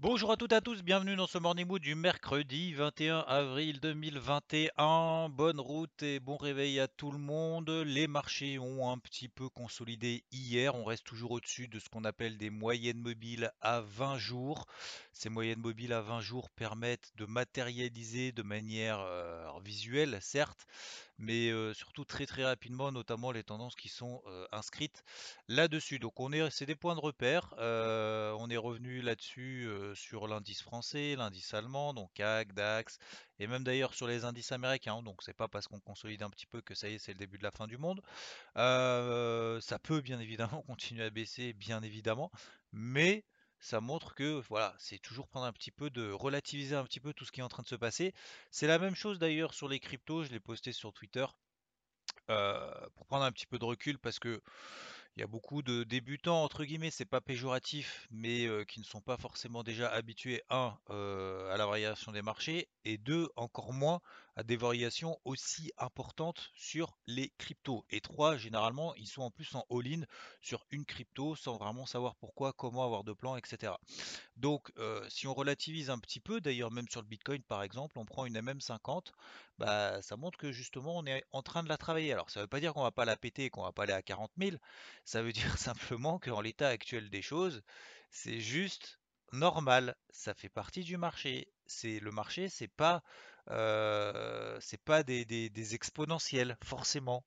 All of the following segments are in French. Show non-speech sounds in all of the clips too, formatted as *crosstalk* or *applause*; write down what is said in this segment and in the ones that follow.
Bonjour à toutes et à tous, bienvenue dans ce Morning Mood du mercredi 21 avril 2021. Bonne route et bon réveil à tout le monde. Les marchés ont un petit peu consolidé hier. On reste toujours au-dessus de ce qu'on appelle des moyennes mobiles à 20 jours. Ces moyennes mobiles à 20 jours permettent de matérialiser de manière euh, visuelle, certes, mais surtout très très rapidement, notamment les tendances qui sont inscrites là-dessus. Donc on est, c'est des points de repère. On est revenu là-dessus sur l'indice français, l'indice allemand, donc CAC, DAX, et même d'ailleurs sur les indices américains. Donc c'est pas parce qu'on consolide un petit peu que ça y est, c'est le début de la fin du monde. Ça peut bien évidemment *laughs* continuer à baisser, bien évidemment, mais ça montre que voilà, c'est toujours prendre un petit peu de relativiser un petit peu tout ce qui est en train de se passer. C'est la même chose d'ailleurs sur les cryptos, je l'ai posté sur Twitter euh, pour prendre un petit peu de recul parce que il y a beaucoup de débutants, entre guillemets, c'est pas péjoratif, mais euh, qui ne sont pas forcément déjà habitués, un, euh, à la variation des marchés, et deux, encore moins des variations aussi importantes sur les cryptos. Et trois, généralement, ils sont en plus en all-in sur une crypto sans vraiment savoir pourquoi, comment avoir de plan, etc. Donc, euh, si on relativise un petit peu, d'ailleurs même sur le Bitcoin par exemple, on prend une MM50, bah, ça montre que justement on est en train de la travailler. Alors, ça ne veut pas dire qu'on va pas la péter et qu'on va pas aller à 40 000, ça veut *laughs* dire simplement qu'en l'état actuel des choses, c'est juste normal, ça fait partie du marché. C'est le marché, c'est pas euh, c'est pas des, exponentiels forcément.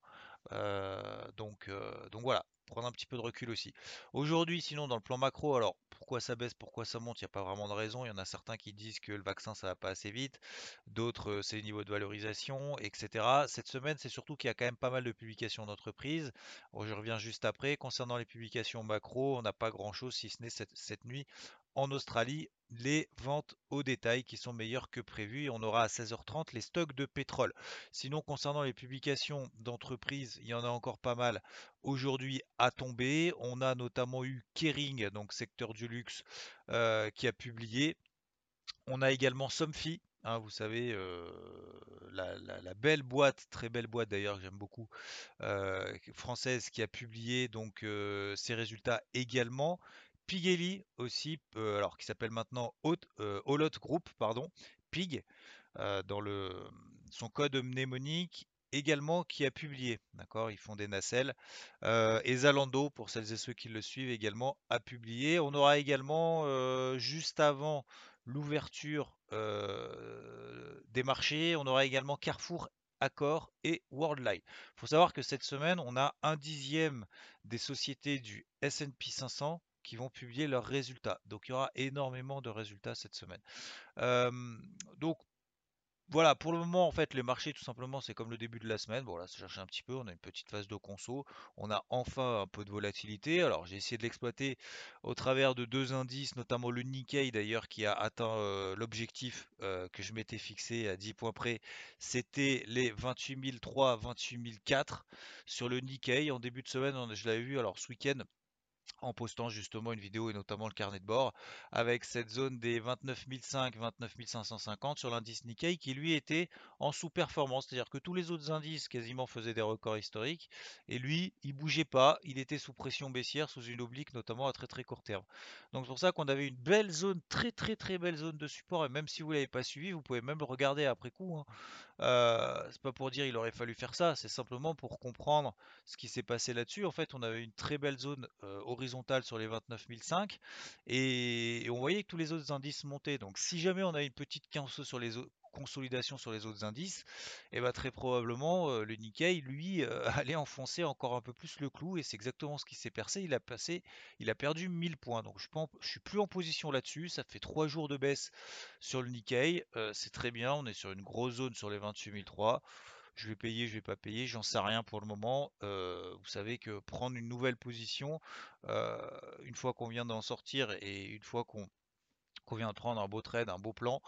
Euh, donc, euh, donc voilà, prendre un petit peu de recul aussi. Aujourd'hui, sinon dans le plan macro, alors pourquoi ça baisse, pourquoi ça monte, il n'y a pas vraiment de raison. Il y en a certains qui disent que le vaccin ça va pas assez vite, d'autres c'est les niveaux de valorisation, etc. Cette semaine, c'est surtout qu'il y a quand même pas mal de publications d'entreprises. Je reviens juste après. Concernant les publications macro, on n'a pas grand-chose si ce n'est cette nuit en Australie les ventes au détail qui sont meilleures que prévu et on aura à 16h30 les stocks de pétrole. Sinon, concernant les publications d'entreprises, il y en a encore pas mal aujourd'hui à tomber. On a notamment eu Kering, donc secteur du luxe, euh, qui a publié. On a également Somfy. hein, vous savez, euh, la, belle boîte, très belle boîte d'ailleurs, j'aime beaucoup, euh, française, qui a publié donc ses résultats également. Pigueli aussi, euh, alors qui s'appelle maintenant euh, Holot Group, pardon, Pig, euh, dans le, son code mnémonique également qui a publié, d'accord, ils font des nacelles. Et Zalando, pour celles et ceux qui le suivent également, a publié. On aura également, juste avant l'ouverture des marchés, on aura également Carrefour, Accor et Worldline. Il faut savoir que cette semaine, on a un dixième des sociétés du S&P 500 qui vont publier leurs résultats. Donc il y aura énormément de résultats cette semaine. Donc voilà, pour le moment, en fait, les marchés, tout simplement, c'est comme le début de la semaine. Bon, là, ça cherche un petit peu. On a une petite phase de conso. On a enfin un peu de volatilité. Alors, j'ai essayé de l'exploiter au travers de deux indices, notamment le Nikkei, d'ailleurs, qui a atteint euh, l'objectif euh, que je m'étais fixé à 10 points près. C'était les 28 003, 28 004 sur le Nikkei. En début de semaine, je l'avais vu, alors ce week-end, en postant justement une vidéo et notamment le carnet de bord avec cette zone des 29 500, 29 550 sur l'indice Nikkei qui lui était en sous-performance, c'est-à-dire que tous les autres indices quasiment faisaient des records historiques et lui il bougeait pas, il était sous pression baissière, sous une oblique notamment à très très court terme. Donc c'est pour ça qu'on avait une belle zone, très très très belle zone de support et même si vous l'avez pas suivi, vous pouvez même le regarder après coup. hein. Euh, c'est pas pour dire il aurait fallu faire ça, c'est simplement pour comprendre ce qui s'est passé là-dessus. En fait, on avait une très belle zone euh, horizontale sur les 29 005 et, et on voyait que tous les autres indices montaient. Donc, si jamais on a une petite sur les consolidation sur les autres indices, et ben très probablement euh, le Nikkei lui euh, *laughs* allait enfoncer encore un peu plus le clou et c'est exactement ce qui s'est passé. Il a passé, il a perdu 1000 points. Donc je, suis plus en position là-dessus. Ça fait trois jours de baisse sur le Nikkei. Euh, c'est très bien. On est sur une grosse zone sur les 28 003. Je vais payer, je vais pas payer, j'en sais rien pour le moment. vous savez que prendre une nouvelle position, une fois qu'on vient d'en sortir et une fois qu'on qu'on vient de prendre un beau trade, un beau plan,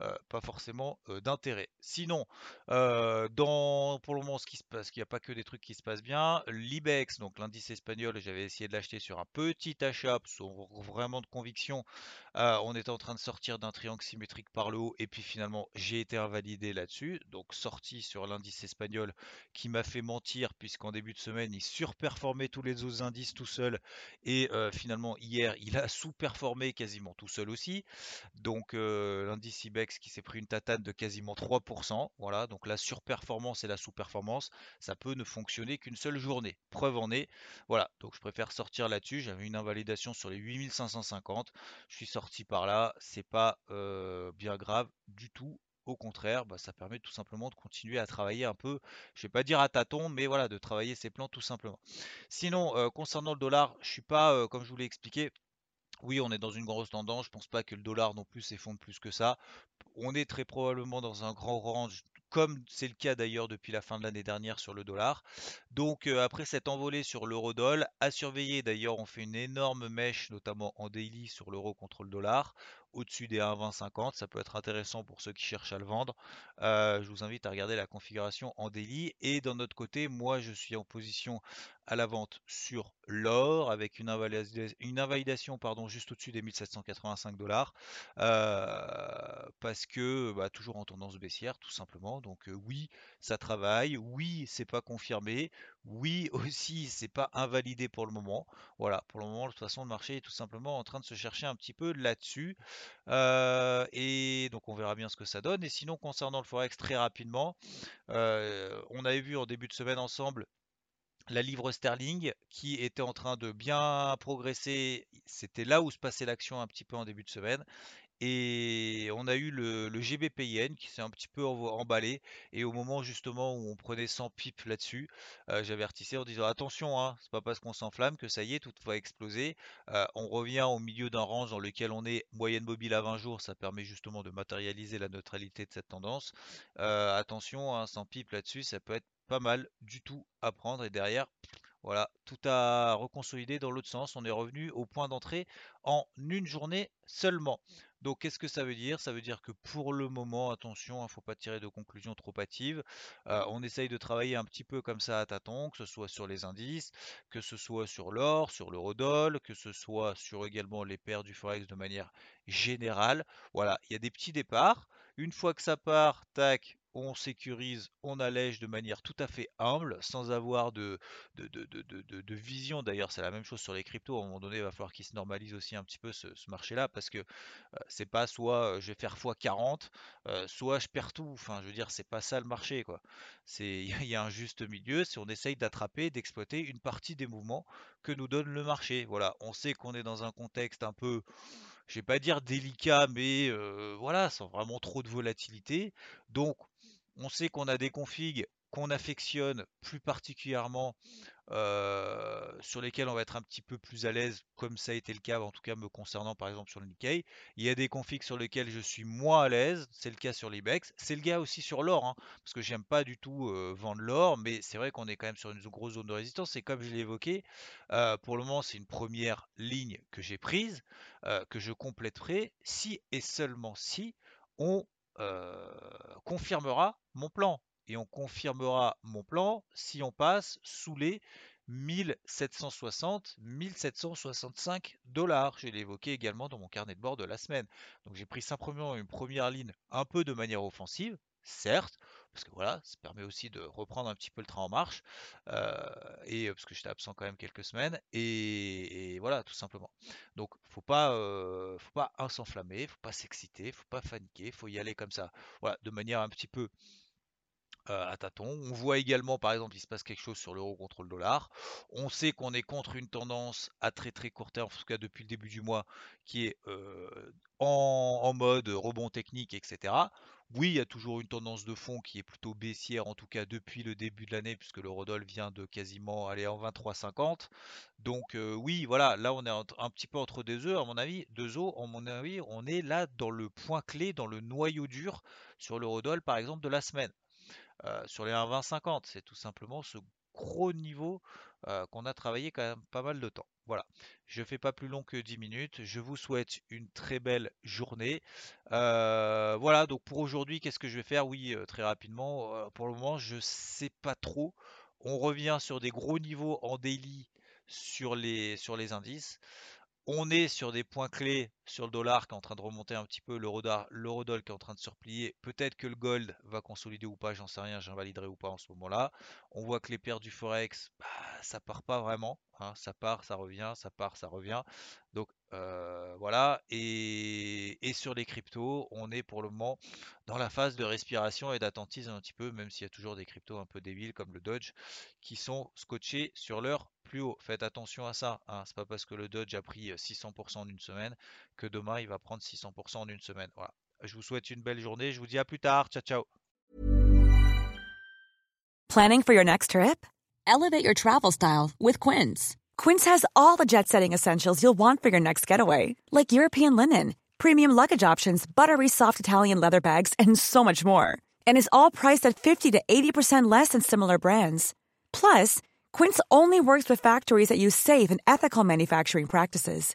euh, pas forcément euh, d'intérêt. Sinon, euh, dans, pour le moment, ce qui se passe, qu'il n'y a pas que des trucs qui se passent bien. L'IBEX, donc l'indice espagnol, j'avais essayé de l'acheter sur un petit achat, sans vraiment de conviction. On était en train de sortir d'un triangle symétrique par le haut, et puis finalement, j'ai été invalidé là-dessus. Donc sorti sur l'indice espagnol qui m'a fait mentir, puisqu'en début de semaine, il surperformait tous les autres indices tout seul, et finalement, hier, il a sous-performé quasiment tout seul aussi. Donc l'indice IBEX qui s'est pris une tatane de quasiment 3%. Voilà, donc la surperformance et la sous-performance, ça peut ne fonctionner qu'une seule journée. Preuve en est. Voilà, donc je préfère sortir là-dessus. J'avais une invalidation sur les 8550. Je suis sorti par là. C'est pas euh, bien grave du tout. Au contraire, bah, ça permet tout simplement de continuer à travailler un peu, je vais pas dire à tâtons, mais voilà, de travailler ses plans tout simplement. Sinon, euh, concernant le dollar, je suis pas, euh, comme je vous l'ai expliqué, oui, on est dans une grosse tendance. Je pense pas que le dollar non plus s'effondre plus que ça. On est très probablement dans un grand range, comme c'est le cas d'ailleurs depuis la fin de l'année dernière sur le dollar. Donc euh, après cette envolée sur l'euro-doll, à surveiller d'ailleurs, on fait une énorme mèche, notamment en daily sur l'euro contre le dollar au-dessus des 1,2050. Ça peut être intéressant pour ceux qui cherchent à le vendre. Euh, je vous invite à regarder la configuration en daily. Et d'un autre côté, moi je suis en position à la vente sur l'or avec une, invalidation, pardon, juste au-dessus des 1785 dollars. Euh, parce que bah, toujours en tendance baissière tout simplement. Donc euh, oui, ça travaille. Oui, c'est pas confirmé. Oui aussi, c'est pas invalidé pour le moment. Voilà, pour le moment, de toute façon, le marché est tout simplement en train de se chercher un petit peu là-dessus. Euh, et donc on verra bien ce que ça donne. Et sinon, concernant le Forex, très rapidement, euh, on avait vu en début de semaine ensemble la livre sterling qui était en train de bien progresser. C'était là où se passait l'action un petit peu en début de semaine. Et on a eu le, le GBPIN qui s'est un petit peu emballé. Et au moment justement où on prenait 100 pipes là-dessus, euh, j'avertissais en disant attention, hein, c'est pas parce qu'on s'enflamme que ça y est, tout va exploser. Euh, on revient au milieu d'un range dans lequel on est moyenne mobile à 20 jours. Ça permet justement de matérialiser la neutralité de cette tendance. Euh, attention, 100 hein, pipes là-dessus, ça peut être pas mal du tout à prendre. Et derrière, voilà, tout a reconsolidé dans l'autre sens. On est revenu au point d'entrée en une journée seulement. Donc qu'est-ce que ça veut dire? Ça veut dire que pour le moment, attention, il ne faut pas tirer de conclusions trop hâtives. Euh, on essaye de travailler un petit peu comme ça à tâtons, que ce soit sur les indices, que ce soit sur l'or, sur l'eurodoll, que ce soit sur également les paires du forex de manière générale. Voilà, il y a des petits départs. Une fois que ça part, tac, on sécurise, on allège de manière tout à fait humble, sans avoir de, vision. D'ailleurs, c'est la même chose sur les cryptos. À un moment donné, il va falloir qu'ils se normalisent aussi un petit peu ce, marché-là, parce que euh, c'est pas soit euh, je vais faire x40, euh, soit je perds tout. Enfin, je veux dire, c'est pas ça le marché, *laughs* il y a un juste milieu. Si on essaye d'attraper, d'exploiter une partie des mouvements que nous donne le marché. Voilà, on sait qu'on est dans un contexte un peu je vais pas dire délicat, mais voilà, sans vraiment trop de volatilité. Donc, on sait qu'on a des configs qu'on affectionne plus particulièrement, sur lesquels on va être un petit peu plus à l'aise, comme ça a été le cas, en tout cas me concernant par exemple sur le Nikkei. Il y a des configs sur lesquels je suis moins à l'aise, c'est le cas sur l'Ibex, c'est le cas aussi sur l'or, hein, parce que j'aime pas du tout vendre l'or, mais c'est vrai qu'on est quand même sur une grosse zone de résistance, et comme je l'ai évoqué, pour le moment c'est une première ligne que j'ai prise, que je compléterai si et seulement si on confirmera mon plan. Et on confirmera mon plan si on passe sous les 1760, 1765 dollars. Je l'ai évoqué également dans mon carnet de bord de la semaine. Donc j'ai pris simplement une première ligne un peu de manière offensive, certes, parce que voilà, ça permet aussi de reprendre un petit peu le train en marche, et parce que j'étais absent quand même quelques semaines, et, voilà, tout simplement. Donc, faut pas, faut pas s'enflammer, faut pas s'exciter, faut pas paniquer, faut y aller comme ça, voilà, de manière un petit peu à tâtons. On voit également, par exemple, il se passe quelque chose sur l'euro contre le dollar. On sait qu'on est contre une tendance à très très court terme, en tout cas depuis le début du mois, qui est en, mode rebond technique, etc. Oui, il y a toujours une tendance de fond qui est plutôt baissière, en tout cas depuis le début de l'année, puisque l'eurodoll vient de quasiment aller en 23,50. Donc oui, voilà, là on est un, petit peu entre deux œufs, à mon avis, deux os, à mon avis, on est là dans le point clé, dans le noyau dur sur l'eurodoll, par exemple, de la semaine. sur les 1,2050. C'est tout simplement ce gros niveau qu'on a travaillé quand même pas mal de temps. Voilà, je ne fais pas plus long que 10 minutes. Je vous souhaite une très belle journée. voilà, donc pour aujourd'hui, qu'est-ce que je vais faire? Oui, très rapidement. pour le moment, je ne sais pas trop. On revient sur des gros niveaux en daily sur les, sur les indices. On est sur des points clés sur le dollar qui est en train de remonter un petit peu, l'eurodoll qui est en train de se replier. Peut-être que le gold va consolider ou pas, j'en sais rien, j'invaliderai ou pas en ce moment-là. On voit que les paires du forex, bah, ça part pas vraiment. Hein. ça part, ça revient, ça part, ça revient. Donc euh, voilà. Et, sur les cryptos, on est pour le moment dans la phase de respiration et d'attentisme un petit peu, même s'il y a toujours des cryptos un peu débiles comme le Dodge qui sont scotchés sur leur plus haut. Faites attention à ça. Hein. C'est pas parce que le Dodge a pris 600% en une semaine que demain il va prendre 600% en une semaine. Voilà. Je vous souhaite une belle journée. Je vous dis à plus tard. Ciao, ciao. Planning for your next trip? Elevate your travel style with Quince. Quince has all the jet setting essentials you'll want for your next getaway, like European linen, premium luggage options, buttery soft Italian leather bags, and so much more. And is all priced at 50 to 80% less than similar brands. Plus, Quince only works with factories that use safe and ethical manufacturing practices.